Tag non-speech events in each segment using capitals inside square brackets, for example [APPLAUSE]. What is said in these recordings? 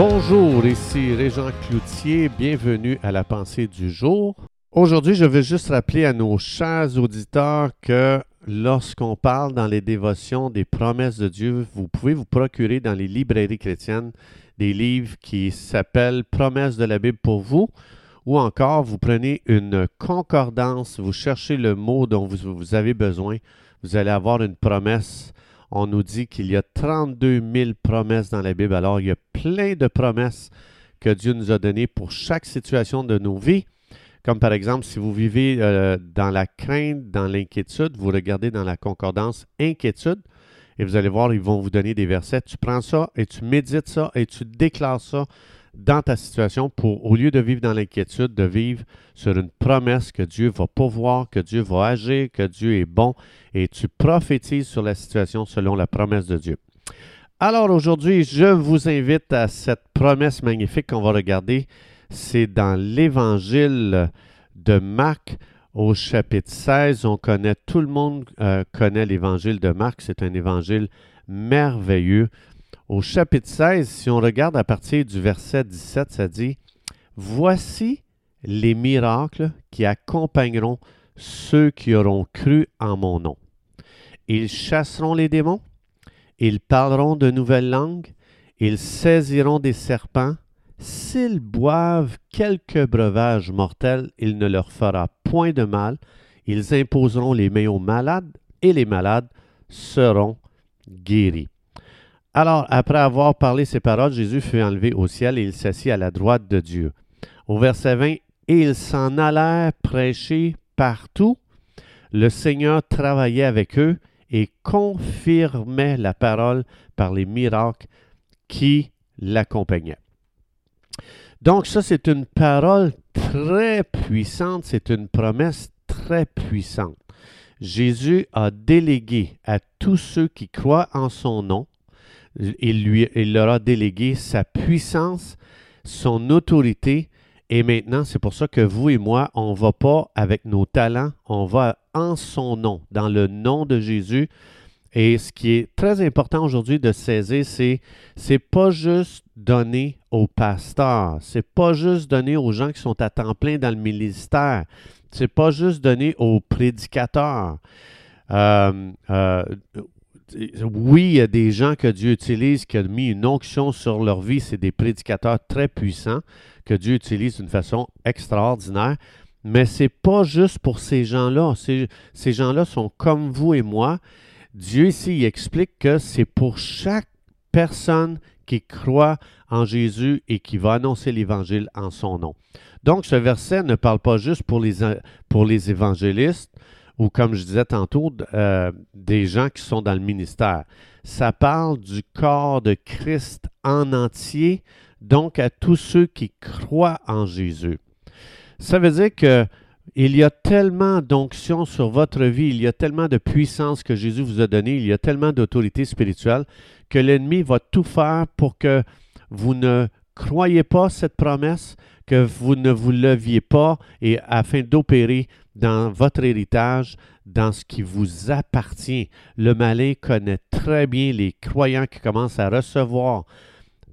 Bonjour, ici Régent Cloutier, bienvenue à la pensée du jour. Aujourd'hui, je veux juste rappeler à nos chers auditeurs que lorsqu'on parle dans les dévotions des promesses de Dieu, vous pouvez vous procurer dans les librairies chrétiennes des livres qui s'appellent Promesses de la Bible pour vous, ou encore vous prenez une concordance, vous cherchez le mot dont vous, vous avez besoin, vous allez avoir une promesse on nous dit qu'il y a 32 000 promesses dans la Bible. Alors, il y a plein de promesses que Dieu nous a données pour chaque situation de nos vies. Comme par exemple, si vous vivez euh, dans la crainte, dans l'inquiétude, vous regardez dans la concordance inquiétude et vous allez voir, ils vont vous donner des versets. Tu prends ça et tu médites ça et tu déclares ça dans ta situation pour, au lieu de vivre dans l'inquiétude, de vivre sur une promesse que Dieu va pouvoir, que Dieu va agir, que Dieu est bon, et tu prophétises sur la situation selon la promesse de Dieu. Alors aujourd'hui, je vous invite à cette promesse magnifique qu'on va regarder. C'est dans l'évangile de Marc au chapitre 16. On connaît, tout le monde euh, connaît l'évangile de Marc. C'est un évangile merveilleux. Au chapitre 16, si on regarde à partir du verset 17, ça dit Voici les miracles qui accompagneront ceux qui auront cru en mon nom. Ils chasseront les démons, ils parleront de nouvelles langues, ils saisiront des serpents. S'ils boivent quelque breuvage mortel, il ne leur fera point de mal. Ils imposeront les mains aux malades, et les malades seront guéris. Alors, après avoir parlé ces paroles, Jésus fut enlevé au ciel et il s'assit à la droite de Dieu. Au verset 20, et ils s'en allèrent prêcher partout. Le Seigneur travaillait avec eux et confirmait la parole par les miracles qui l'accompagnaient. Donc ça, c'est une parole très puissante, c'est une promesse très puissante. Jésus a délégué à tous ceux qui croient en son nom il, lui, il leur a délégué sa puissance, son autorité. Et maintenant, c'est pour ça que vous et moi, on ne va pas avec nos talents, on va en son nom, dans le nom de Jésus. Et ce qui est très important aujourd'hui de saisir, c'est c'est pas juste donner aux pasteurs, c'est pas juste donner aux gens qui sont à temps plein dans le ministère, c'est pas juste donner aux prédicateurs. Euh, euh, oui, il y a des gens que Dieu utilise, qui ont mis une onction sur leur vie. C'est des prédicateurs très puissants que Dieu utilise d'une façon extraordinaire. Mais ce n'est pas juste pour ces gens-là. Ces, gens-là sont comme vous et moi. Dieu ici explique que c'est pour chaque personne qui croit en Jésus et qui va annoncer l'Évangile en son nom. Donc, ce verset ne parle pas juste pour les évangélistes, ou comme je disais tantôt, euh, des gens qui sont dans le ministère. Ça parle du corps de Christ en entier, donc à tous ceux qui croient en Jésus. Ça veut dire que il y a tellement d'onction sur votre vie, il y a tellement de puissance que Jésus vous a donné, il y a tellement d'autorité spirituelle que l'ennemi va tout faire pour que vous ne croyez pas cette promesse, que vous ne vous leviez pas et afin d'opérer dans votre héritage, dans ce qui vous appartient. Le malin connaît très bien les croyants qui commencent à recevoir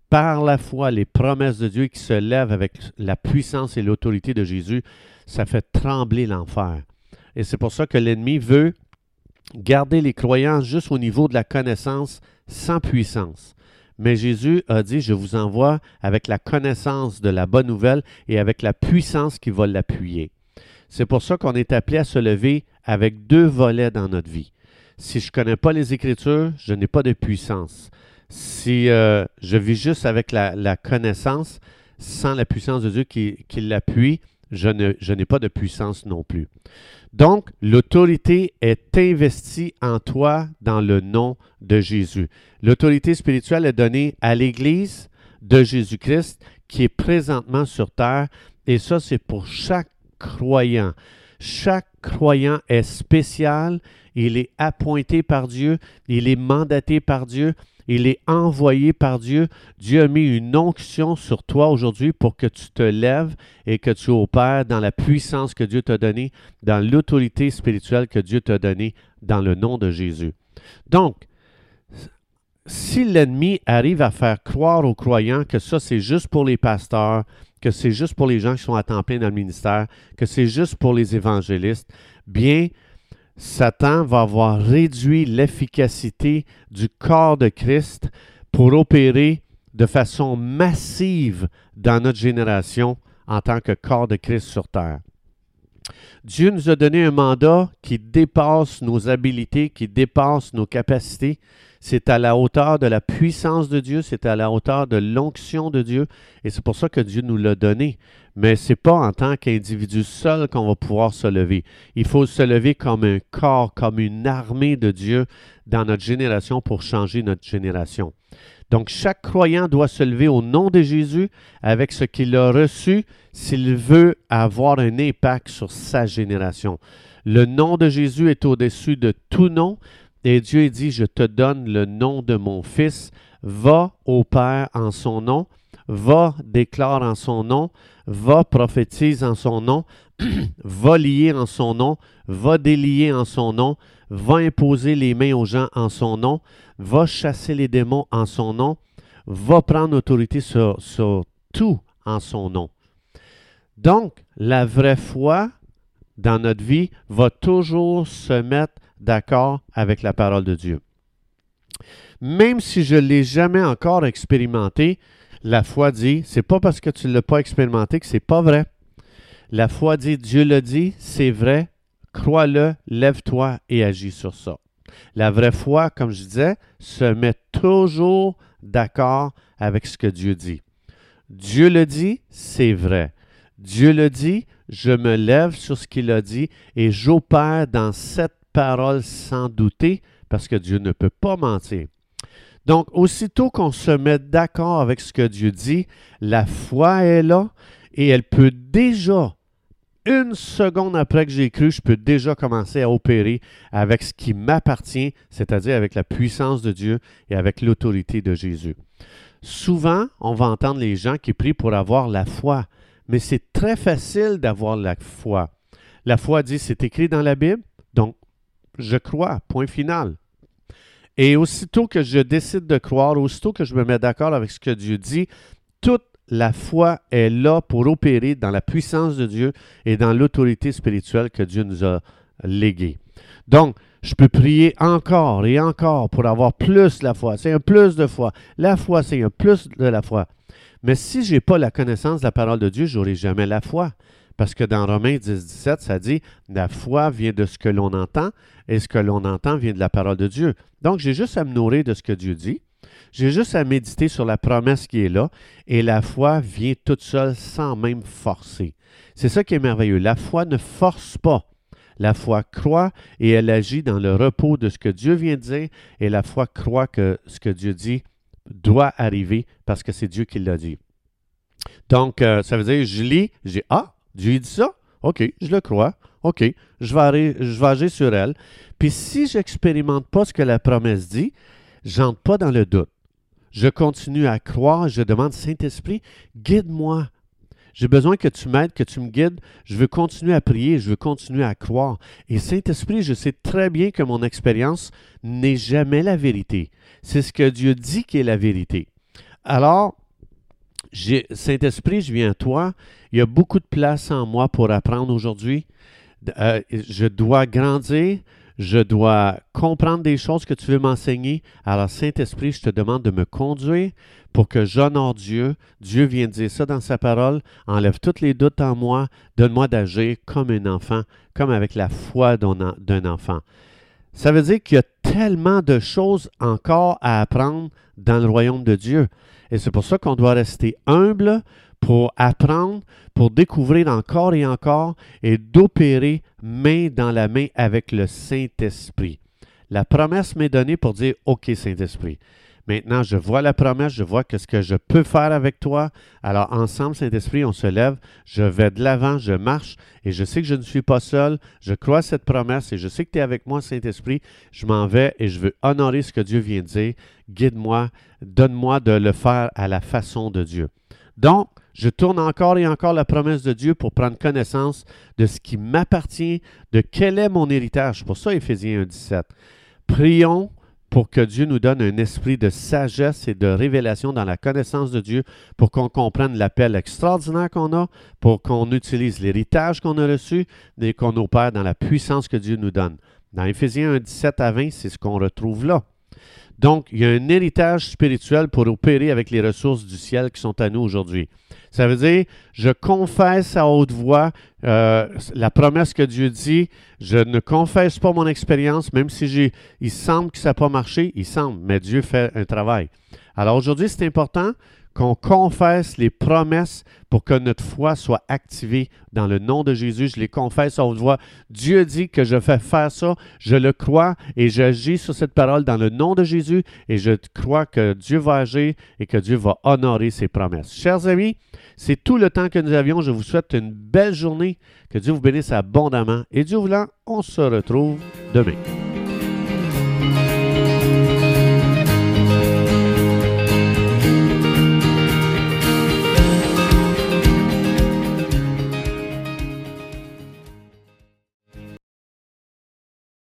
par la foi les promesses de Dieu qui se lèvent avec la puissance et l'autorité de Jésus. Ça fait trembler l'enfer. Et c'est pour ça que l'ennemi veut garder les croyants juste au niveau de la connaissance sans puissance. Mais Jésus a dit, je vous envoie avec la connaissance de la bonne nouvelle et avec la puissance qui va l'appuyer. C'est pour ça qu'on est appelé à se lever avec deux volets dans notre vie. Si je ne connais pas les Écritures, je n'ai pas de puissance. Si euh, je vis juste avec la, connaissance, sans la puissance de Dieu qui, l'appuie, je, je n'ai pas de puissance non plus. Donc, l'autorité est investie en toi dans le nom de Jésus. L'autorité spirituelle est donnée à l'Église de Jésus-Christ qui est présentement sur terre. Et ça, c'est pour chaque croyant. Chaque croyant est spécial, il est appointé par Dieu, il est mandaté par Dieu, il est envoyé par Dieu. Dieu a mis une onction sur toi aujourd'hui pour que tu te lèves et que tu opères dans la puissance que Dieu t'a donnée, dans l'autorité spirituelle que Dieu t'a donnée dans le nom de Jésus. Donc, si l'ennemi arrive à faire croire aux croyants que ça, c'est juste pour les pasteurs, que c'est juste pour les gens qui sont à temps plein dans le ministère, que c'est juste pour les évangélistes, bien, Satan va avoir réduit l'efficacité du corps de Christ pour opérer de façon massive dans notre génération en tant que corps de Christ sur terre. Dieu nous a donné un mandat qui dépasse nos habilités, qui dépasse nos capacités. C'est à la hauteur de la puissance de Dieu, c'est à la hauteur de l'onction de Dieu, et c'est pour ça que Dieu nous l'a donné. Mais ce n'est pas en tant qu'individu seul qu'on va pouvoir se lever. Il faut se lever comme un corps, comme une armée de Dieu dans notre génération pour changer notre génération. Donc chaque croyant doit se lever au nom de Jésus avec ce qu'il a reçu s'il veut avoir un impact sur sa génération. Le nom de Jésus est au-dessus de tout nom et Dieu dit, je te donne le nom de mon Fils, va au Père en son nom, va déclare en son nom, va prophétise en son nom, [CLEARS THROAT] va lier en son nom, va délier en son nom, va imposer les mains aux gens en son nom, va chasser les démons en son nom, va prendre autorité sur, tout en son nom. Donc, la vraie foi dans notre vie va toujours se mettre d'accord avec la parole de Dieu. Même si je ne l'ai jamais encore expérimenté, la foi dit, c'est pas parce que tu ne l'as pas expérimenté que c'est pas vrai. La foi dit, Dieu le dit, c'est vrai, crois-le, lève-toi et agis sur ça. La vraie foi, comme je disais, se met toujours d'accord avec ce que Dieu dit. Dieu le dit, c'est vrai. Dieu le dit, je me lève sur ce qu'il a dit et j'opère dans cette parole sans douter parce que Dieu ne peut pas mentir. Donc, aussitôt qu'on se met d'accord avec ce que Dieu dit, la foi est là et elle peut déjà une seconde après que j'ai cru, je peux déjà commencer à opérer avec ce qui m'appartient, c'est-à-dire avec la puissance de Dieu et avec l'autorité de Jésus. Souvent, on va entendre les gens qui prient pour avoir la foi, mais c'est très facile d'avoir la foi. La foi dit, c'est écrit dans la Bible, donc je crois, point final. Et aussitôt que je décide de croire, aussitôt que je me mets d'accord avec ce que Dieu dit, toute la foi est là pour opérer dans la puissance de Dieu et dans l'autorité spirituelle que Dieu nous a léguée. Donc, je peux prier encore et encore pour avoir plus la foi. C'est un plus de foi. La foi, c'est un plus de la foi. Mais si je n'ai pas la connaissance de la parole de Dieu, je n'aurai jamais la foi. Parce que dans Romains 10, 17, ça dit La foi vient de ce que l'on entend et ce que l'on entend vient de la parole de Dieu. Donc, j'ai juste à me nourrir de ce que Dieu dit j'ai juste à méditer sur la promesse qui est là et la foi vient toute seule sans même forcer. C'est ça qui est merveilleux. La foi ne force pas. La foi croit et elle agit dans le repos de ce que Dieu vient de dire et la foi croit que ce que Dieu dit doit arriver parce que c'est Dieu qui l'a dit. Donc, euh, ça veut dire, je lis, j'ai Ah, Dieu dit ça? OK, je le crois. OK, je vais, agir sur elle. Puis si je n'expérimente pas ce que la promesse dit, j'entre pas dans le doute. Je continue à croire, je demande, Saint-Esprit, guide-moi. J'ai besoin que tu m'aides, que tu me guides. Je veux continuer à prier, je veux continuer à croire. Et Saint-Esprit, je sais très bien que mon expérience n'est jamais la vérité. C'est ce que Dieu dit qui est la vérité. Alors, Saint-Esprit, je viens à toi. Il y a beaucoup de place en moi pour apprendre aujourd'hui. Euh, je dois grandir je dois comprendre des choses que tu veux m'enseigner. Alors, Saint-Esprit, je te demande de me conduire pour que j'honore Dieu. Dieu vient dire ça dans sa parole. Enlève tous les doutes en moi. Donne-moi d'agir comme un enfant, comme avec la foi d'un enfant. Ça veut dire qu'il y a tellement de choses encore à apprendre dans le royaume de Dieu. Et c'est pour ça qu'on doit rester humble pour apprendre, pour découvrir encore et encore et d'opérer main dans la main avec le Saint-Esprit. La promesse m'est donnée pour dire OK Saint-Esprit. Maintenant, je vois la promesse, je vois que ce que je peux faire avec toi. Alors, ensemble, Saint-Esprit, on se lève, je vais de l'avant, je marche et je sais que je ne suis pas seul. Je crois à cette promesse et je sais que tu es avec moi, Saint-Esprit. Je m'en vais et je veux honorer ce que Dieu vient de dire. Guide-moi, donne-moi de le faire à la façon de Dieu. Donc, je tourne encore et encore la promesse de Dieu pour prendre connaissance de ce qui m'appartient, de quel est mon héritage. Pour ça, Éphésiens 1, 17. Prions pour que Dieu nous donne un esprit de sagesse et de révélation dans la connaissance de Dieu, pour qu'on comprenne l'appel extraordinaire qu'on a, pour qu'on utilise l'héritage qu'on a reçu et qu'on opère dans la puissance que Dieu nous donne. Dans Éphésiens 1, 17 à 20, c'est ce qu'on retrouve là. Donc, il y a un héritage spirituel pour opérer avec les ressources du ciel qui sont à nous aujourd'hui. Ça veut dire, je confesse à haute voix euh, la promesse que Dieu dit. Je ne confesse pas mon expérience, même si il semble que ça n'a pas marché, il semble, mais Dieu fait un travail. Alors aujourd'hui, c'est important qu'on confesse les promesses pour que notre foi soit activée dans le nom de Jésus. Je les confesse à haute voix. Dieu dit que je fais faire ça. Je le crois et j'agis sur cette parole dans le nom de Jésus et je crois que Dieu va agir et que Dieu va honorer ses promesses. Chers amis, c'est tout le temps que nous avions. Je vous souhaite une belle journée. Que Dieu vous bénisse abondamment et Dieu voulant, on se retrouve demain.